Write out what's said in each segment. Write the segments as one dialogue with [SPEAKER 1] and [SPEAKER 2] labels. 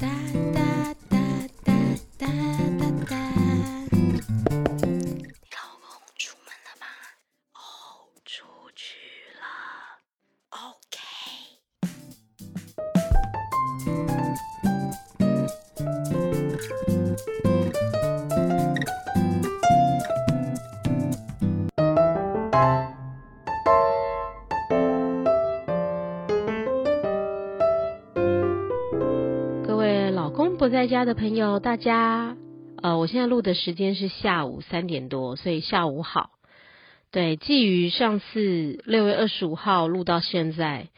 [SPEAKER 1] da, da. 在家的朋友，大家，呃，我现在录的时间是下午三点多，所以下午好。对，基于上次六月二十五号录到现在，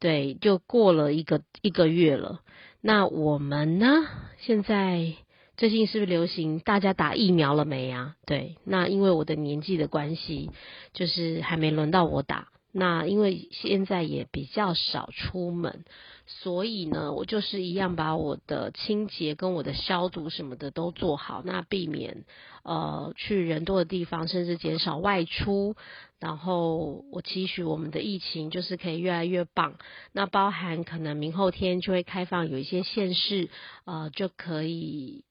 [SPEAKER 1] 对，就过了一个一个月了。那我们呢？现在最近是不是流行大家打疫苗了没啊？对，那因为我的年纪的关系，就是还没轮到我打。那因为现在也比较少出门，所以呢，我就是一样把我的清洁跟我的消毒什么的都做好，那避免呃去人多的地方，甚至减少外出。然后我期许我们的疫情就是可以越来越棒。那包含可能明后天就会开放有一些县市，呃，就可以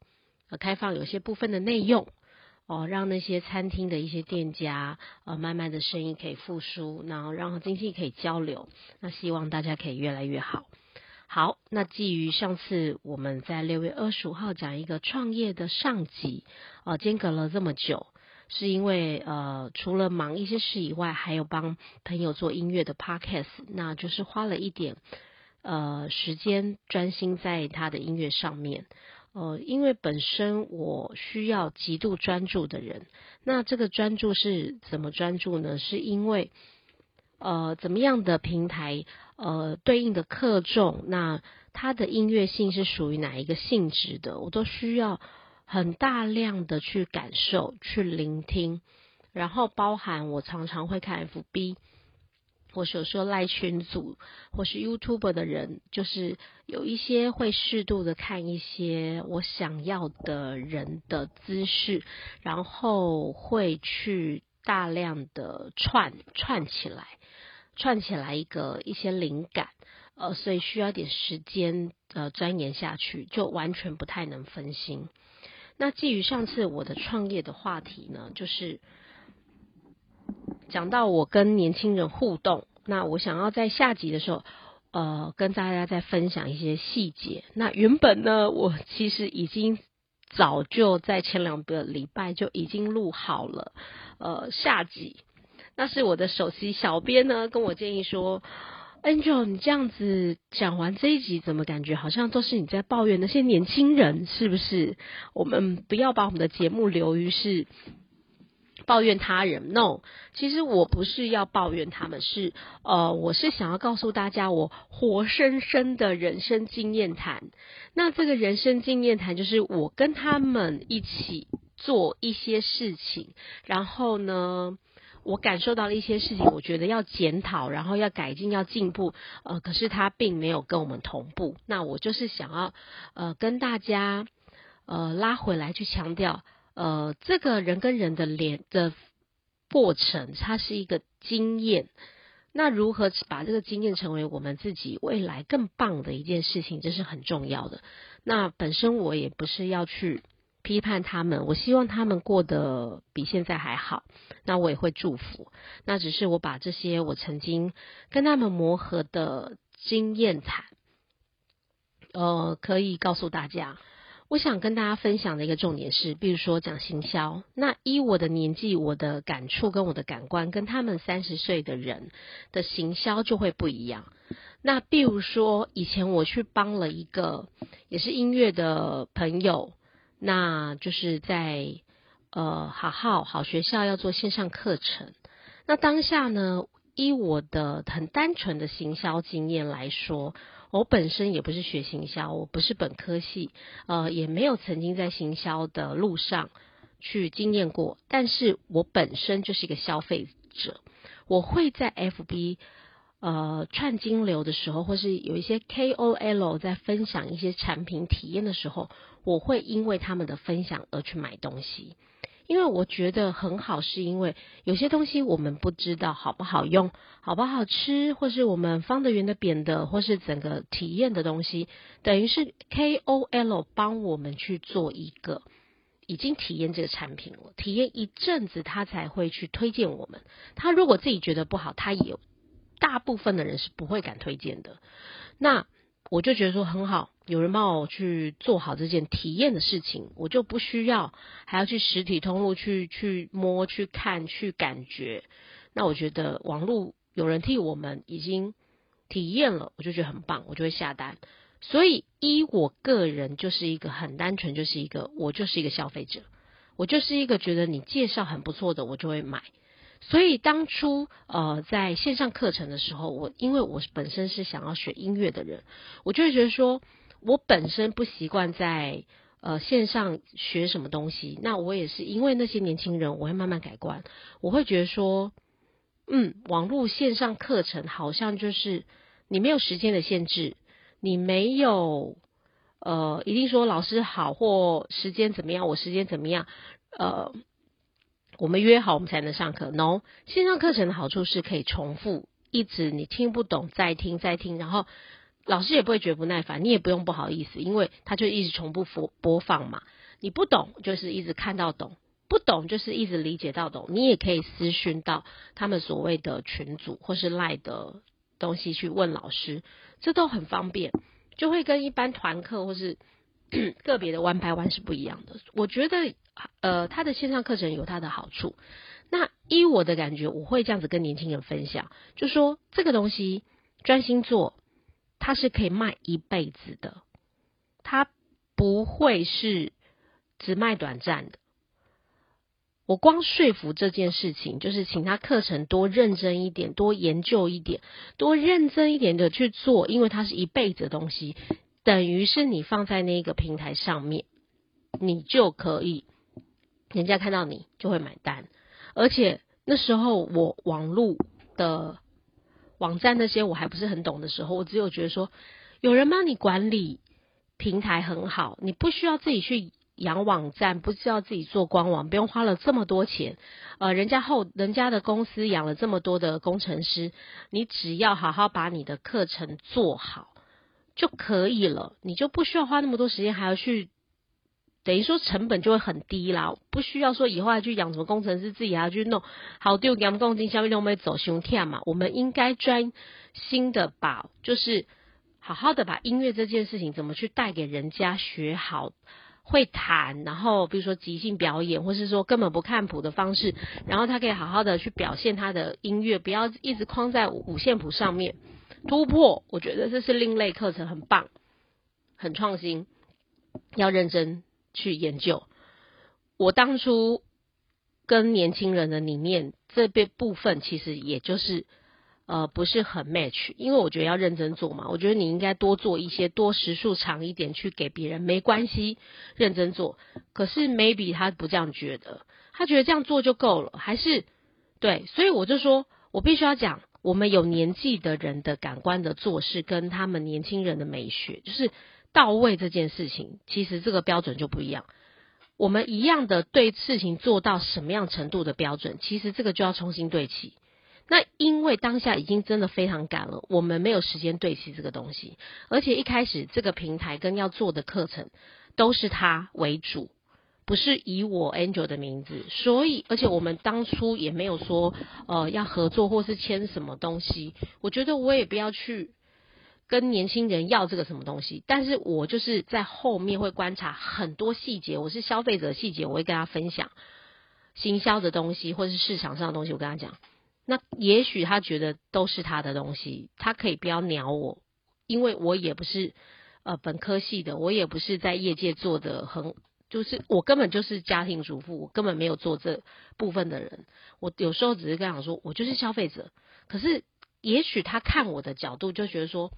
[SPEAKER 1] 呃开放有些部分的内用。哦，让那些餐厅的一些店家，呃，慢慢的生意可以复苏，然后让经济可以交流。那希望大家可以越来越好。好，那基于上次我们在六月二十五号讲一个创业的上集，呃，间隔了这么久，是因为呃，除了忙一些事以外，还有帮朋友做音乐的 podcast，那就是花了一点呃时间专心在他的音乐上面。呃，因为本身我需要极度专注的人，那这个专注是怎么专注呢？是因为呃，怎么样的平台呃对应的克重，那它的音乐性是属于哪一个性质的，我都需要很大量的去感受、去聆听，然后包含我常常会看 FB。或是有时候赖群组或是 YouTube 的人，就是有一些会适度的看一些我想要的人的姿势，然后会去大量的串串起来，串起来一个一些灵感，呃，所以需要点时间呃钻研下去，就完全不太能分心。那基于上次我的创业的话题呢，就是。讲到我跟年轻人互动，那我想要在下集的时候，呃，跟大家再分享一些细节。那原本呢，我其实已经早就在前两个礼拜就已经录好了，呃，下集。那是我的首席小编呢跟我建议说，Angel，你这样子讲完这一集，怎么感觉好像都是你在抱怨那些年轻人，是不是？我们不要把我们的节目留于是。抱怨他人，no，其实我不是要抱怨他们，是呃，我是想要告诉大家我活生生的人生经验谈。那这个人生经验谈，就是我跟他们一起做一些事情，然后呢，我感受到了一些事情，我觉得要检讨，然后要改进，要进步，呃，可是他并没有跟我们同步。那我就是想要呃跟大家呃拉回来去强调。呃，这个人跟人的连的过程，它是一个经验。那如何把这个经验成为我们自己未来更棒的一件事情，这是很重要的。那本身我也不是要去批判他们，我希望他们过得比现在还好。那我也会祝福。那只是我把这些我曾经跟他们磨合的经验谈，呃，可以告诉大家。我想跟大家分享的一个重点是，比如说讲行销，那依我的年纪、我的感触跟我的感官，跟他们三十岁的人的行销就会不一样。那比如说，以前我去帮了一个也是音乐的朋友，那就是在呃好好好学校要做线上课程，那当下呢，依我的很单纯的行销经验来说。我本身也不是学行销，我不是本科系，呃，也没有曾经在行销的路上去经验过。但是我本身就是一个消费者，我会在 FB 呃串金流的时候，或是有一些 KOL 在分享一些产品体验的时候，我会因为他们的分享而去买东西。因为我觉得很好，是因为有些东西我们不知道好不好用，好不好吃，或是我们方的、圆的、扁的，或是整个体验的东西，等于是 KOL 帮我们去做一个已经体验这个产品了，体验一阵子，他才会去推荐我们。他如果自己觉得不好，他也大部分的人是不会敢推荐的。那我就觉得说很好，有人帮我去做好这件体验的事情，我就不需要还要去实体通路去去摸、去看、去感觉。那我觉得网络有人替我们已经体验了，我就觉得很棒，我就会下单。所以依我个人就是一个很单纯，就是一个我就是一个消费者，我就是一个觉得你介绍很不错的，我就会买。所以当初呃在线上课程的时候，我因为我本身是想要学音乐的人，我就会觉得说，我本身不习惯在呃线上学什么东西。那我也是因为那些年轻人，我会慢慢改观。我会觉得说，嗯，网络线上课程好像就是你没有时间的限制，你没有呃一定说老师好或时间怎么样，我时间怎么样，呃。我们约好，我们才能上课。No，线上课程的好处是可以重复，一直你听不懂再听再听，然后老师也不会觉得不耐烦，你也不用不好意思，因为他就一直重复播播放嘛。你不懂就是一直看到懂，不懂就是一直理解到懂。你也可以私讯到他们所谓的群组或是赖的东西去问老师，这都很方便，就会跟一般团课或是 个别的弯拍弯是不一样的。我觉得。呃，他的线上课程有他的好处。那依我的感觉，我会这样子跟年轻人分享，就说这个东西专心做，它是可以卖一辈子的，它不会是只卖短暂的。我光说服这件事情，就是请他课程多认真一点，多研究一点，多认真一点的去做，因为它是一辈子的东西，等于是你放在那个平台上面，你就可以。人家看到你就会买单，而且那时候我网络的网站那些我还不是很懂的时候，我只有觉得说有人帮你管理平台很好，你不需要自己去养网站，不需要自己做官网，不用花了这么多钱。呃，人家后人家的公司养了这么多的工程师，你只要好好把你的课程做好就可以了，你就不需要花那么多时间还要去。等于说成本就会很低啦，不需要说以后还去养什么工程师，自己还要去弄。好丢，养工金消费都没走胸跳嘛。我们应该专心的把，就是好好的把音乐这件事情怎么去带给人家学好，会弹，然后比如说即兴表演，或是说根本不看谱的方式，然后他可以好好的去表现他的音乐，不要一直框在五线谱上面突破。我觉得这是另类课程，很棒，很创新，要认真。去研究，我当初跟年轻人的理念这边部分，其实也就是呃不是很 match，因为我觉得要认真做嘛，我觉得你应该多做一些，多时数长一点去给别人，没关系，认真做。可是 maybe 他不这样觉得，他觉得这样做就够了，还是对，所以我就说我必须要讲，我们有年纪的人的感官的做事，跟他们年轻人的美学，就是。到位这件事情，其实这个标准就不一样。我们一样的对事情做到什么样程度的标准，其实这个就要重新对齐。那因为当下已经真的非常赶了，我们没有时间对齐这个东西，而且一开始这个平台跟要做的课程都是他为主，不是以我 Angel 的名字，所以而且我们当初也没有说呃要合作或是签什么东西。我觉得我也不要去。跟年轻人要这个什么东西，但是我就是在后面会观察很多细节，我是消费者细节，我会跟他分享行销的东西或者是市场上的东西，我跟他讲。那也许他觉得都是他的东西，他可以不要鸟我，因为我也不是呃本科系的，我也不是在业界做的很，就是我根本就是家庭主妇，我根本没有做这部分的人。我有时候只是跟他说，我就是消费者，可是也许他看我的角度就觉得说。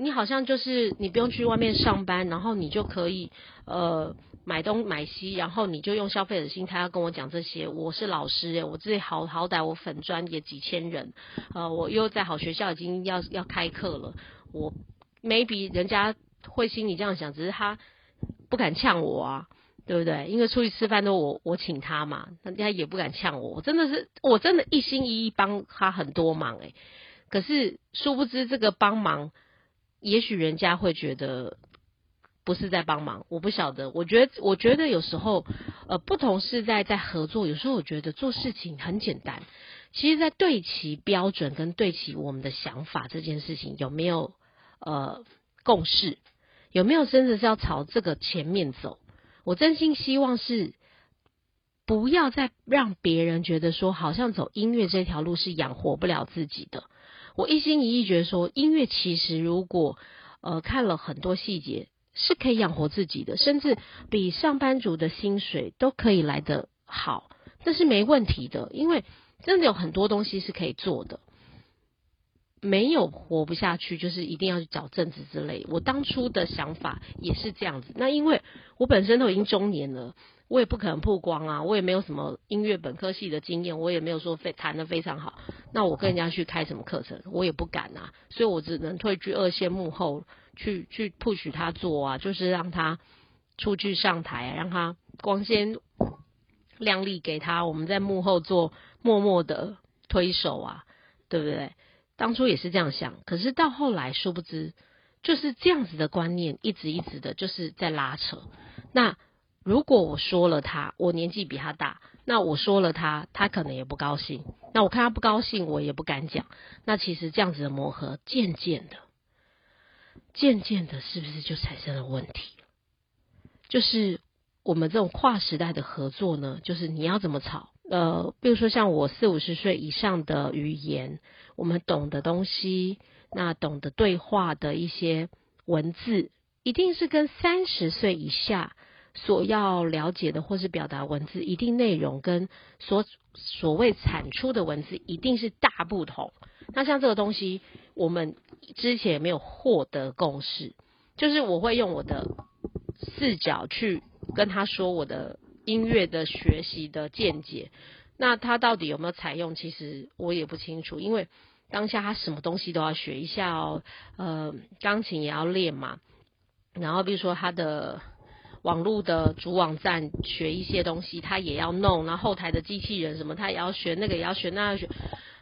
[SPEAKER 1] 你好像就是你不用去外面上班，然后你就可以呃买东买西，然后你就用消费者心态要跟我讲这些。我是老师诶，我自己好好歹我粉专也几千人，呃，我又在好学校已经要要开课了，我 maybe 人家会心里这样想，只是他不敢呛我啊。对不对？因为出去吃饭都我我请他嘛，人家也不敢呛我，我真的是我真的一心一意帮他很多忙诶、可是殊不知这个帮忙，也许人家会觉得不是在帮忙，我不晓得。我觉得我觉得有时候呃不同是在在合作，有时候我觉得做事情很简单，其实在对齐标准跟对齐我们的想法这件事情有没有呃共识，有没有真的是要朝这个前面走？我真心希望是不要再让别人觉得说，好像走音乐这条路是养活不了自己的。我一心一意觉得说，音乐其实如果呃看了很多细节，是可以养活自己的，甚至比上班族的薪水都可以来得好，这是没问题的。因为真的有很多东西是可以做的。没有活不下去，就是一定要去找正职之类。我当初的想法也是这样子。那因为我本身都已经中年了，我也不可能曝光啊，我也没有什么音乐本科系的经验，我也没有说非弹的非常好。那我跟人家去开什么课程，我也不敢啊，所以我只能退居二线幕后，去去 push 他做啊，就是让他出去上台，让他光鲜亮丽给他，我们在幕后做默默的推手啊，对不对？当初也是这样想，可是到后来，殊不知就是这样子的观念，一直一直的就是在拉扯。那如果我说了他，我年纪比他大，那我说了他，他可能也不高兴。那我看他不高兴，我也不敢讲。那其实这样子的磨合，渐渐的，渐渐的，是不是就产生了问题？就是我们这种跨时代的合作呢，就是你要怎么吵？呃，比如说像我四五十岁以上的语言，我们懂的东西，那懂得对话的一些文字，一定是跟三十岁以下所要了解的或是表达文字，一定内容跟所所谓产出的文字，一定是大不同。那像这个东西，我们之前也没有获得共识，就是我会用我的视角去跟他说我的。音乐的学习的见解，那他到底有没有采用？其实我也不清楚，因为当下他什么东西都要学一下哦，呃，钢琴也要练嘛，然后比如说他的网络的主网站学一些东西，他也要弄，然后后台的机器人什么他也要学，那个也要学，那要学，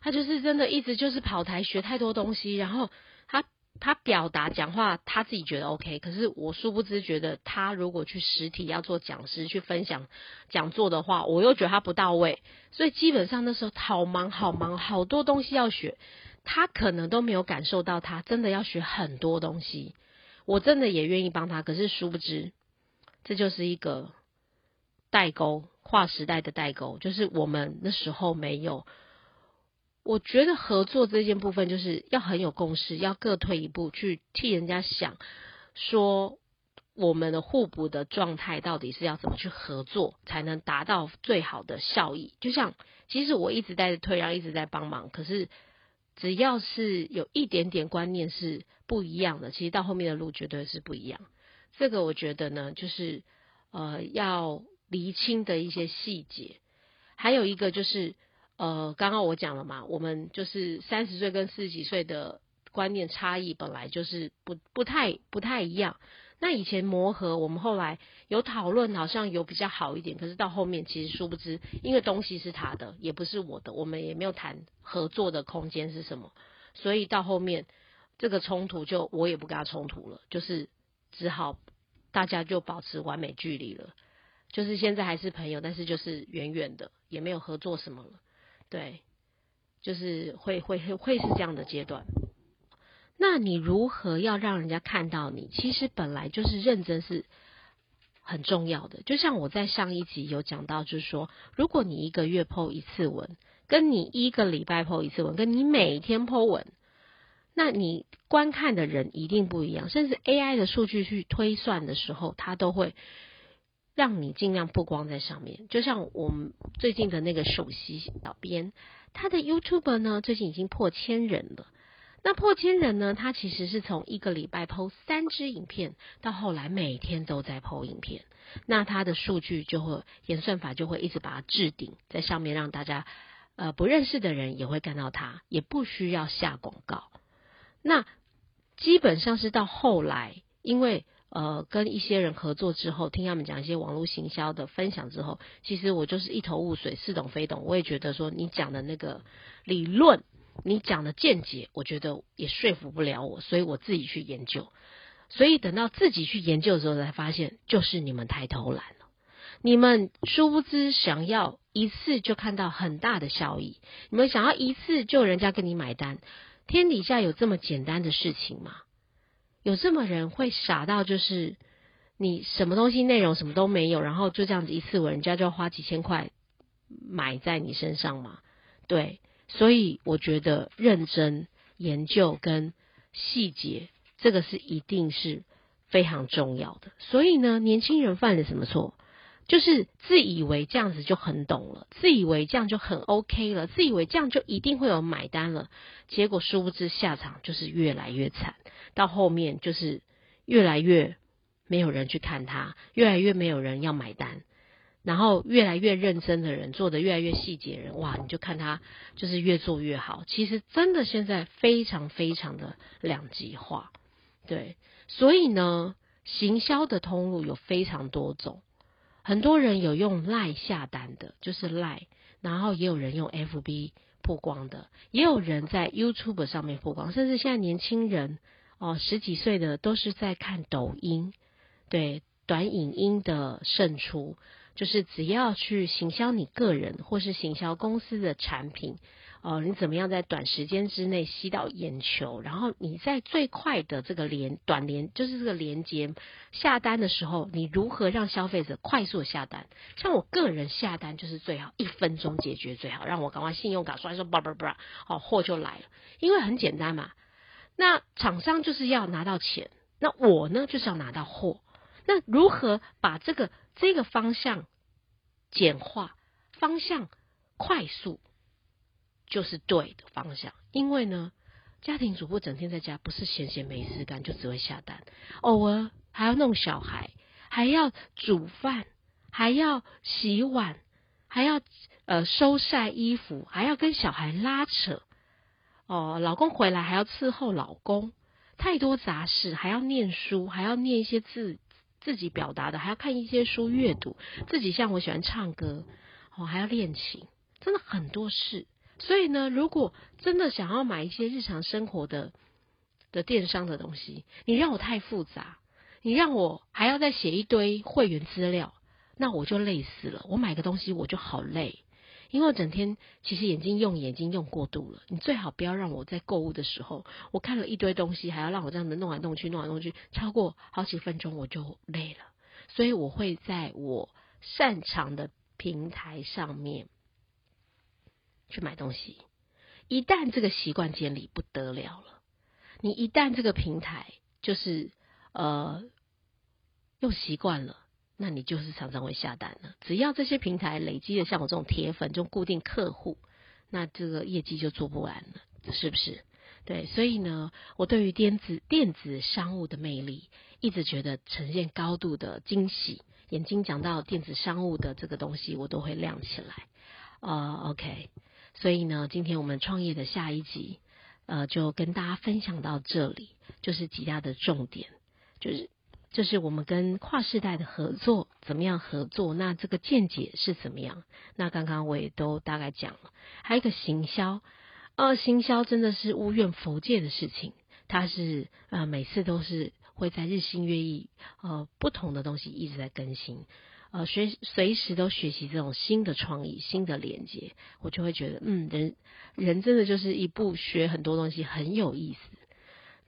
[SPEAKER 1] 他就是真的一直就是跑台学太多东西，然后他。表达讲话，他自己觉得 OK，可是我殊不知觉得他如果去实体要做讲师去分享讲座的话，我又觉得他不到位，所以基本上那时候好忙好忙，好多东西要学，他可能都没有感受到他真的要学很多东西，我真的也愿意帮他，可是殊不知这就是一个代沟，跨时代的代沟，就是我们那时候没有。我觉得合作这件部分就是要很有共识，要各退一步去替人家想，说我们的互补的状态到底是要怎么去合作，才能达到最好的效益。就像其实我一直在退让，一直在帮忙，可是只要是有一点点观念是不一样的，其实到后面的路绝对是不一样。这个我觉得呢，就是呃要厘清的一些细节，还有一个就是。呃，刚刚我讲了嘛，我们就是三十岁跟四十几岁的观念差异本来就是不不太不太一样。那以前磨合，我们后来有讨论，好像有比较好一点。可是到后面，其实殊不知，因为东西是他的，也不是我的，我们也没有谈合作的空间是什么。所以到后面，这个冲突就我也不跟他冲突了，就是只好大家就保持完美距离了。就是现在还是朋友，但是就是远远的，也没有合作什么了。对，就是会会会是这样的阶段。那你如何要让人家看到你？其实本来就是认真是很重要的。就像我在上一集有讲到，就是说，如果你一个月 PO 一次文，跟你一个礼拜 PO 一次文，跟你每天 PO 文，那你观看的人一定不一样。甚至 AI 的数据去推算的时候，它都会。让你尽量曝光在上面，就像我们最近的那个首席小编，他的 YouTube 呢最近已经破千人了。那破千人呢，他其实是从一个礼拜 PO 三支影片，到后来每天都在 PO 影片。那他的数据就会演算法就会一直把它置顶在上面，让大家呃不认识的人也会看到他，也不需要下广告。那基本上是到后来，因为。呃跟一些人合作之后，听他们讲一些网络行销的分享之后，其实我就是一头雾水，似懂非懂。我也觉得说你讲的那个理论，你讲的见解，我觉得也说服不了我，所以我自己去研究。所以等到自己去研究的时候，才发现就是你们太偷懒了。你们殊不知想要一次就看到很大的效益，你们想要一次就人家跟你买单。天底下有这么简单的事情吗？有这么人会傻到就是你什么东西内容什么都没有，然后就这样子一次，人家就要花几千块买在你身上吗？对，所以我觉得认真研究跟细节，这个是一定是非常重要的。所以呢，年轻人犯了什么错？就是自以为这样子就很懂了，自以为这样就很 OK 了，自以为这样就一定会有买单了，结果殊不知下场就是越来越惨，到后面就是越来越没有人去看他，越来越没有人要买单，然后越来越认真的人做的越来越细节人，哇，你就看他就是越做越好。其实真的现在非常非常的两极化，对，所以呢，行销的通路有非常多种。很多人有用赖下单的，就是赖，然后也有人用 FB 曝光的，也有人在 YouTube 上面曝光，甚至现在年轻人哦，十几岁的都是在看抖音，对短影音的胜出，就是只要去行销你个人或是行销公司的产品。哦，你怎么样在短时间之内吸到眼球？然后你在最快的这个连短连，就是这个连接下单的时候，你如何让消费者快速下单？像我个人下单就是最好，一分钟解决最好，让我赶快信用卡刷一刷，叭叭叭，哦，货就来了。因为很简单嘛，那厂商就是要拿到钱，那我呢就是要拿到货。那如何把这个这个方向简化，方向快速？就是对的方向，因为呢，家庭主妇整天在家，不是闲闲没事干，就只会下单，偶尔还要弄小孩，还要煮饭，还要洗碗，还要呃收晒衣服，还要跟小孩拉扯，哦，老公回来还要伺候老公，太多杂事，还要念书，还要念一些字自己表达的，还要看一些书阅读，自己像我喜欢唱歌，哦，还要练琴，真的很多事。所以呢，如果真的想要买一些日常生活的的电商的东西，你让我太复杂，你让我还要再写一堆会员资料，那我就累死了。我买个东西我就好累，因为我整天其实眼睛用眼睛用过度了。你最好不要让我在购物的时候，我看了一堆东西，还要让我这样子弄来弄去，弄来弄去，超过好几分钟我就累了。所以我会在我擅长的平台上面。去买东西，一旦这个习惯建立不得了了，你一旦这个平台就是呃用习惯了，那你就是常常会下单了。只要这些平台累积的像我这种铁粉，这种固定客户，那这个业绩就做不完了，是不是？对，所以呢，我对于电子电子商务的魅力，一直觉得呈现高度的惊喜。眼睛讲到电子商务的这个东西，我都会亮起来。啊，OK。所以呢，今天我们创业的下一集，呃，就跟大家分享到这里，就是几大的重点，就是就是我们跟跨世代的合作怎么样合作，那这个见解是怎么样？那刚刚我也都大概讲了，还有一个行销，呃，行销真的是无怨佛界的事情，它是呃每次都是会在日新月异，呃，不同的东西一直在更新。呃，随随时都学习这种新的创意、新的连接，我就会觉得，嗯，人人真的就是一步学很多东西，很有意思。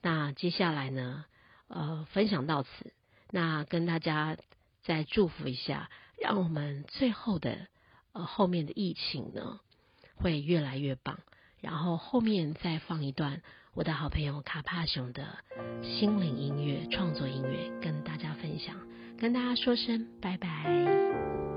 [SPEAKER 1] 那接下来呢，呃，分享到此，那跟大家再祝福一下，让我们最后的呃后面的疫情呢会越来越棒。然后后面再放一段我的好朋友卡帕熊的心灵音乐创作音乐，跟大家分享。跟大家说声拜拜。